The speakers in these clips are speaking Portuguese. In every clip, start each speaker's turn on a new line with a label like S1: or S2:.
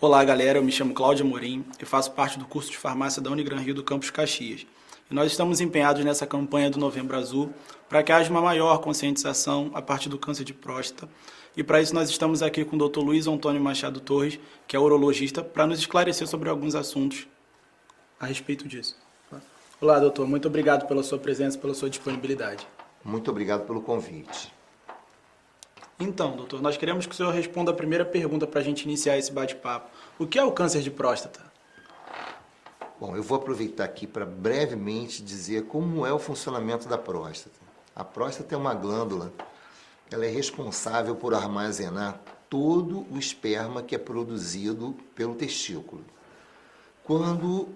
S1: Olá galera, eu me chamo Cláudia Morim e faço parte do curso de farmácia da Unigran Rio do Campus Caxias. E nós estamos empenhados nessa campanha do Novembro Azul para que haja uma maior conscientização a partir do câncer de próstata. E para isso nós estamos aqui com o Dr. Luiz Antônio Machado Torres, que é urologista, para nos esclarecer sobre alguns assuntos a respeito disso. Olá, doutor. Muito obrigado pela sua presença, pela sua disponibilidade.
S2: Muito obrigado pelo convite.
S1: Então, doutor, nós queremos que o senhor responda a primeira pergunta para a gente iniciar esse bate-papo. O que é o câncer de próstata?
S2: Bom, eu vou aproveitar aqui para brevemente dizer como é o funcionamento da próstata. A próstata é uma glândula, ela é responsável por armazenar todo o esperma que é produzido pelo testículo. Quando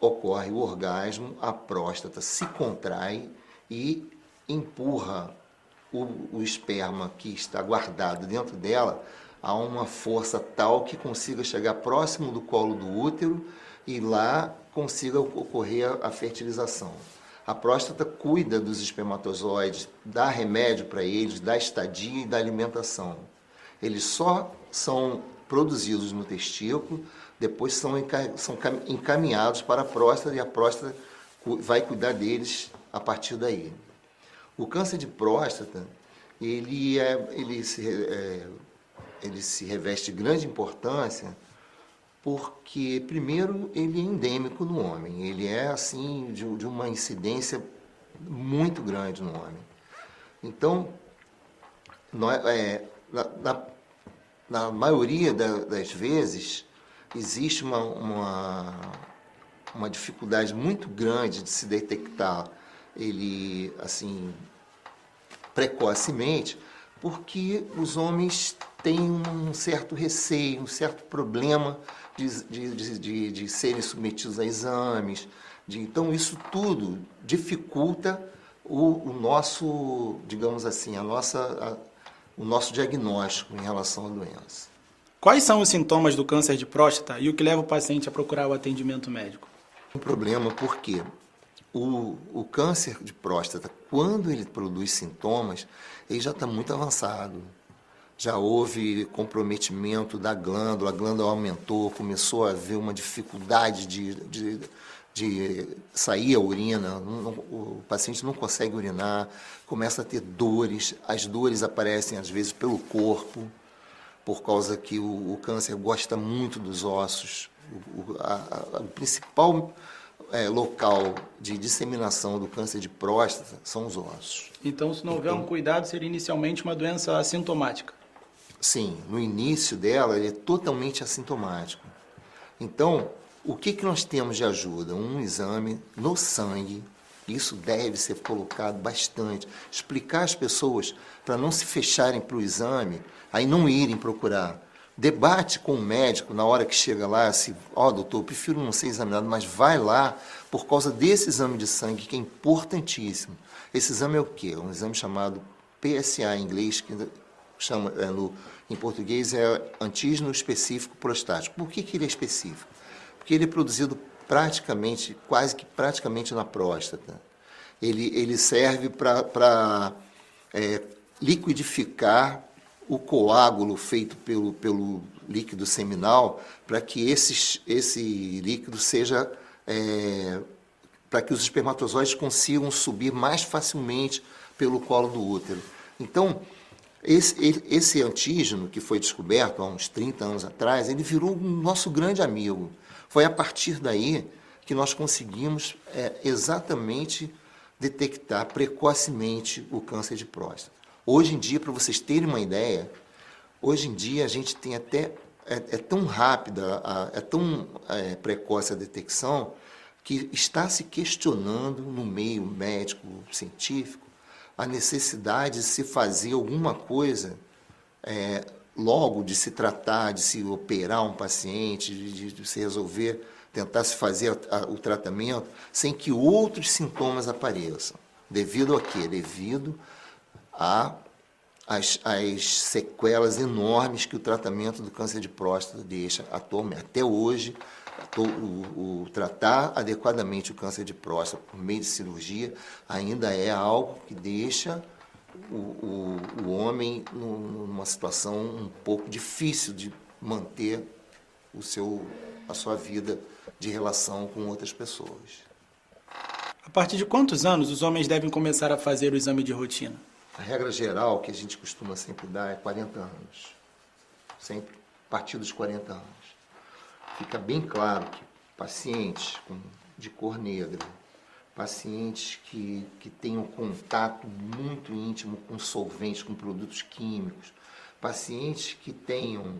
S2: ocorre o orgasmo, a próstata se contrai e empurra o, o esperma que está guardado dentro dela a uma força tal que consiga chegar próximo do colo do útero e lá consiga ocorrer a fertilização. A próstata cuida dos espermatozoides, dá remédio para eles, dá estadia e dá alimentação. Eles só são produzidos no testículo, depois são encaminhados para a próstata e a próstata vai cuidar deles a partir daí. O câncer de próstata, ele, é, ele, se, é, ele se reveste de grande importância porque, primeiro, ele é endêmico no homem. Ele é, assim, de, de uma incidência muito grande no homem. Então, nós, é, na, na, na, maioria da, das vezes, existe uma, uma, uma dificuldade muito grande de se detectar ele, assim, precocemente, porque os homens têm um certo receio, um certo problema de, de, de, de serem submetidos a exames. De, então, isso tudo dificulta o, o, nosso, digamos assim, a nossa, a, o nosso diagnóstico em relação à doença.
S1: Quais são os sintomas do câncer de próstata e o que leva o paciente a procurar o atendimento médico?
S2: Um problema porque o, o câncer de próstata, quando ele produz sintomas, ele já está muito avançado já houve comprometimento da glândula, a glândula aumentou, começou a haver uma dificuldade de, de, de sair a urina, o paciente não consegue urinar, começa a ter dores, as dores aparecem às vezes pelo corpo, por causa que o, o câncer gosta muito dos ossos. O, a, a, o principal é, local de disseminação do câncer de próstata são os ossos.
S1: Então, se não houver então, um cuidado, seria inicialmente uma doença assintomática?
S2: Sim, no início dela ele é totalmente assintomático. Então, o que, que nós temos de ajuda? Um exame no sangue, isso deve ser colocado bastante. Explicar às pessoas para não se fecharem para o exame, aí não irem procurar. Debate com o médico na hora que chega lá, se, ó, oh, doutor, eu prefiro não ser examinado, mas vai lá por causa desse exame de sangue que é importantíssimo. Esse exame é o quê? É um exame chamado PSA em inglês, que chama, é, no, em português é antígeno específico prostático. Por que, que ele é específico? Porque ele é produzido praticamente, quase que praticamente na próstata. Ele, ele serve para é, liquidificar o coágulo feito pelo, pelo líquido seminal para que esse, esse líquido seja. É, para que os espermatozoides consigam subir mais facilmente pelo colo do útero. Então, esse, esse antígeno que foi descoberto há uns 30 anos atrás, ele virou um nosso grande amigo. Foi a partir daí que nós conseguimos é, exatamente detectar precocemente o câncer de próstata. Hoje em dia, para vocês terem uma ideia, hoje em dia a gente tem até é, é tão rápida, é tão é, precoce a detecção que está se questionando no meio médico científico a necessidade de se fazer alguma coisa é, logo, de se tratar, de se operar um paciente, de, de se resolver, tentar se fazer a, a, o tratamento, sem que outros sintomas apareçam. Devido a quê? Devido a as, as, sequelas enormes que o tratamento do câncer de próstata deixa atualmente. Até hoje, o, o, tratar adequadamente o câncer de próstata por meio de cirurgia ainda é algo que deixa o, o, o homem numa situação um pouco difícil de manter o seu, a sua vida de relação com outras pessoas.
S1: A partir de quantos anos os homens devem começar a fazer o exame de rotina?
S2: A regra geral que a gente costuma sempre dar é 40 anos. Sempre a partir dos 40 anos. Fica bem claro que pacientes com, de cor negra, pacientes que, que tenham contato muito íntimo com solventes, com produtos químicos, pacientes que tenham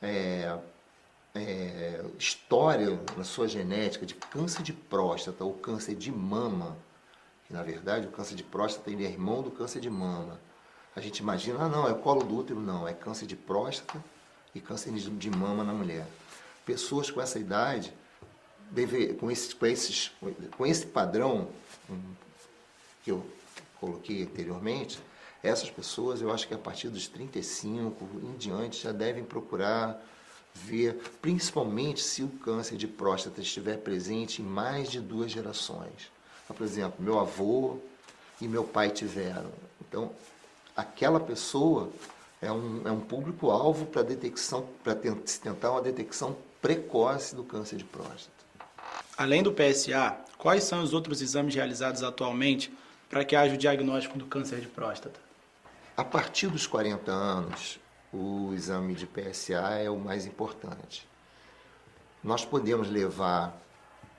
S2: é, é, história na sua genética de câncer de próstata ou câncer de mama, que na verdade o câncer de próstata ele é irmão do câncer de mama. A gente imagina, ah não, é colo do útero, não, é câncer de próstata e câncer de mama na mulher. Pessoas com essa idade, deve, com, esses, com, esses, com esse padrão que eu coloquei anteriormente, essas pessoas, eu acho que a partir dos 35 em diante já devem procurar ver, principalmente se o câncer de próstata estiver presente em mais de duas gerações. Então, por exemplo, meu avô e meu pai tiveram. Então, aquela pessoa é um, é um público-alvo para detecção, para se tentar uma detecção precoce do câncer de próstata.
S1: Além do PSA, quais são os outros exames realizados atualmente para que haja o diagnóstico do câncer de próstata?
S2: A partir dos 40 anos, o exame de PSA é o mais importante. Nós podemos levar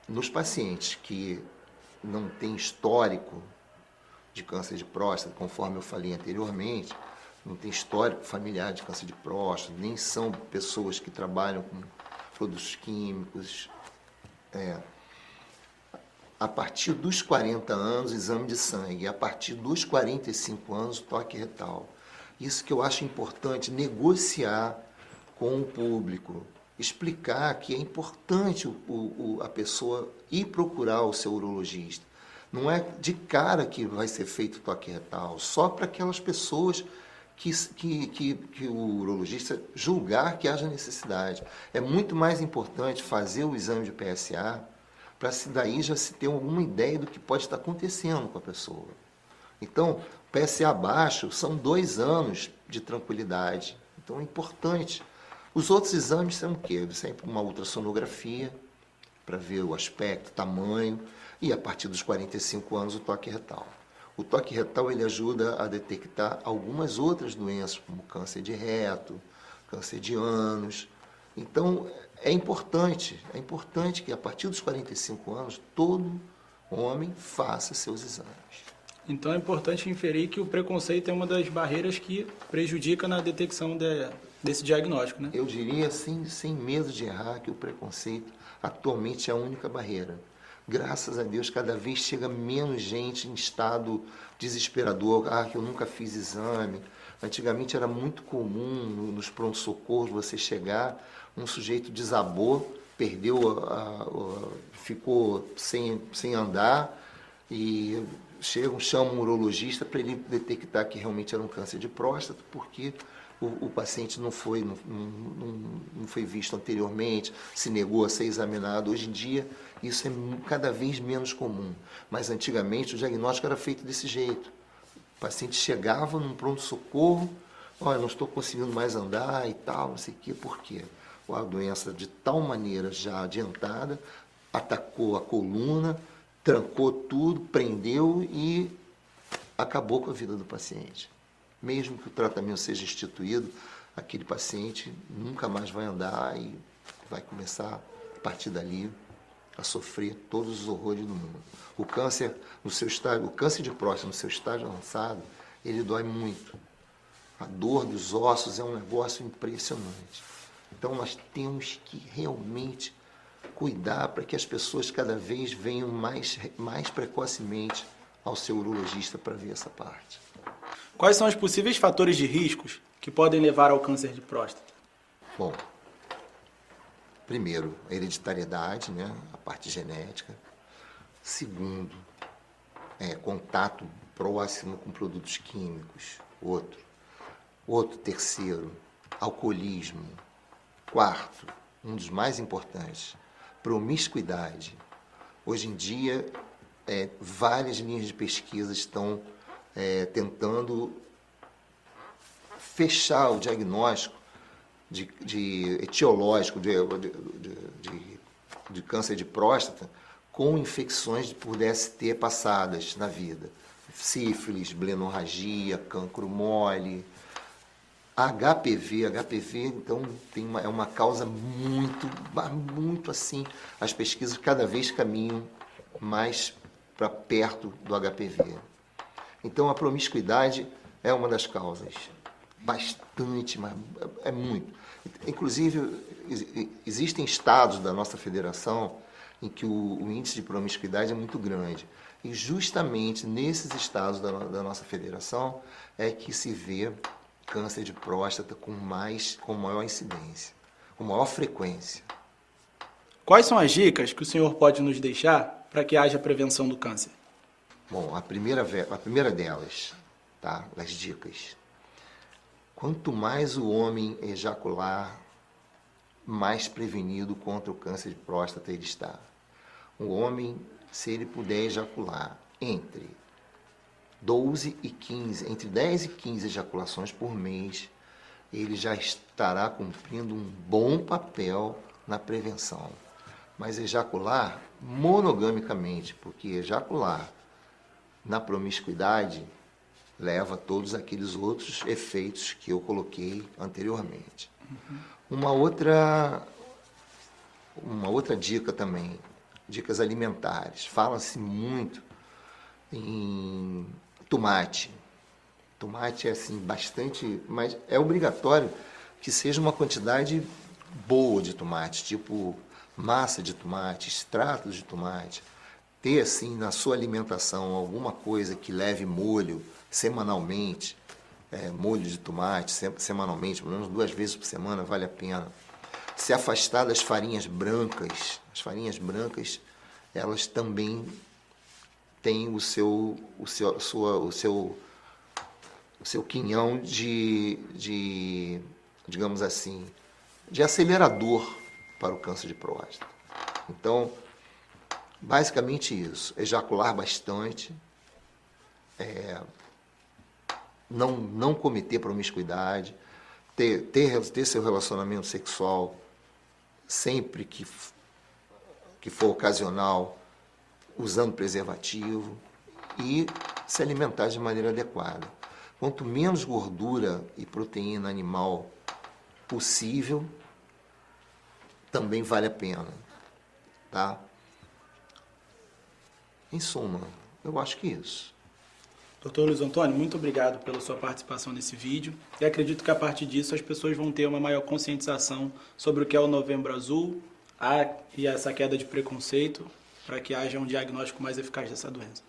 S2: nos pacientes que não têm histórico de câncer de próstata, conforme eu falei anteriormente, não tem histórico familiar de câncer de próstata, nem são pessoas que trabalham com produtos químicos. É, a partir dos 40 anos, exame de sangue, a partir dos 45 anos, toque retal. Isso que eu acho importante, negociar com o público, explicar que é importante o, o, a pessoa ir procurar o seu urologista. Não é de cara que vai ser feito toque retal, só para aquelas pessoas que, que, que, que, o urologista julgar que haja necessidade. É muito mais importante fazer o exame de PSA para se daí já se ter alguma ideia do que pode estar acontecendo com a pessoa. Então, PSA baixo são dois anos de tranquilidade. Então é importante. Os outros exames são o quê? Sempre uma ultrassonografia para ver o aspecto, tamanho e a partir dos 45 anos o toque retal. O toque retal ele ajuda a detectar algumas outras doenças, como câncer de reto, câncer de ânus. Então é importante, é importante que a partir dos 45 anos todo homem faça seus exames.
S1: Então é importante inferir que o preconceito é uma das barreiras que prejudica na detecção de, desse diagnóstico, né?
S2: Eu diria, sem, sem medo de errar, que o preconceito atualmente é a única barreira. Graças a Deus, cada vez chega menos gente em estado desesperador. Ah, que eu nunca fiz exame. Antigamente era muito comum nos pronto-socorros você chegar, um sujeito desabou, perdeu, a, a, ficou sem, sem andar e chegam, chamam um urologista para ele detectar que realmente era um câncer de próstata, porque o, o paciente não foi, não, não, não, foi visto anteriormente, se negou a ser examinado. Hoje em dia, isso é cada vez menos comum. Mas antigamente o diagnóstico era feito desse jeito. O paciente chegava num pronto-socorro, olha, não estou conseguindo mais andar e tal, não sei o quê, por quê? A doença de tal maneira já adiantada, atacou a coluna, trancou tudo, prendeu e acabou com a vida do paciente. Mesmo que o tratamento seja instituído, aquele paciente nunca mais vai andar e vai começar a partir dali a sofrer todos os horrores do mundo. O câncer no seu estágio, o câncer de próstata no seu estágio avançado, ele dói muito. A dor dos ossos é um negócio impressionante. Então nós temos que realmente cuidar para que as pessoas cada vez venham mais, mais precocemente ao seu urologista para ver essa parte.
S1: Quais são os possíveis fatores de riscos que podem levar ao câncer de próstata?
S2: Bom, primeiro, a hereditariedade, né, a parte genética. Segundo, é, contato próximo com produtos químicos. Outro. Outro, terceiro, alcoolismo. Quarto, um dos mais importantes, promiscuidade. Hoje em dia, é, várias linhas de pesquisa estão é, tentando fechar o diagnóstico de, de etiológico de, de, de, câncer de próstata com infecções por DST passadas na vida. Sífilis, blenorragia, cancro mole, HPV. HPV, então, tem uma, é uma causa muito, muito assim. As pesquisas cada vez caminham mais para perto do HPV. Então, a promiscuidade é uma das causas. Bastante, mas é muito. Inclusive, existem estados da nossa federação em que o, o, índice de promiscuidade é muito grande. E justamente nesses estados da, da, nossa federação é que se vê câncer de próstata com mais, com maior incidência, com maior frequência.
S1: Quais são as dicas que o senhor pode nos deixar para que haja prevenção do câncer?
S2: Bom, a primeira, a primeira delas, tá? Das dicas. Quanto mais o homem ejacular, mais prevenido contra o câncer de próstata ele está. O homem, se ele puder ejacular entre 12 e 15, entre 10 e 15 ejaculações por mês, ele já estará cumprindo um bom papel na prevenção. Mas ejacular monogamicamente, porque ejacular na promiscuidade leva a todos aqueles outros efeitos que eu coloquei anteriormente. Uhum. Uma outra uma outra dica também, dicas alimentares. Fala-se muito em tomate. Tomate é assim bastante, mas é obrigatório que seja uma quantidade boa de tomate, tipo massa de tomate, extratos de tomate, ter assim na sua alimentação alguma coisa que leve molho semanalmente, é, molho de tomate semanalmente, pelo menos duas vezes por semana, vale a pena. Se afastar das farinhas brancas, as farinhas brancas, elas também têm o seu, o seu, sua, o seu, o seu quinhão de, de, digamos assim, de acelerador para o câncer de próstata. Então, Basicamente isso, ejacular bastante, é, não, não cometer promiscuidade, ter, ter, ter seu relacionamento sexual sempre que, que for ocasional, usando preservativo e se alimentar de maneira adequada. Quanto menos gordura e proteína animal possível, também vale a pena, tá? Em suma, eu acho que isso.
S1: Doutor Luiz Antônio, muito obrigado pela sua participação nesse vídeo e acredito que a partir disso as pessoas vão ter uma maior conscientização sobre o que é o Novembro Azul a, e essa queda de preconceito para que haja um diagnóstico mais eficaz dessa doença.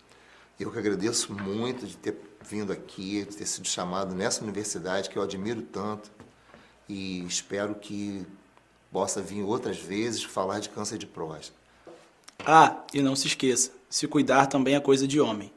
S2: Eu que agradeço muito de ter vindo aqui, de ter sido chamado nessa universidade que eu admiro tanto e espero que possa vir outras vezes falar de câncer de próstata.
S1: Ah, e não se esqueça, se cuidar também é coisa de homem.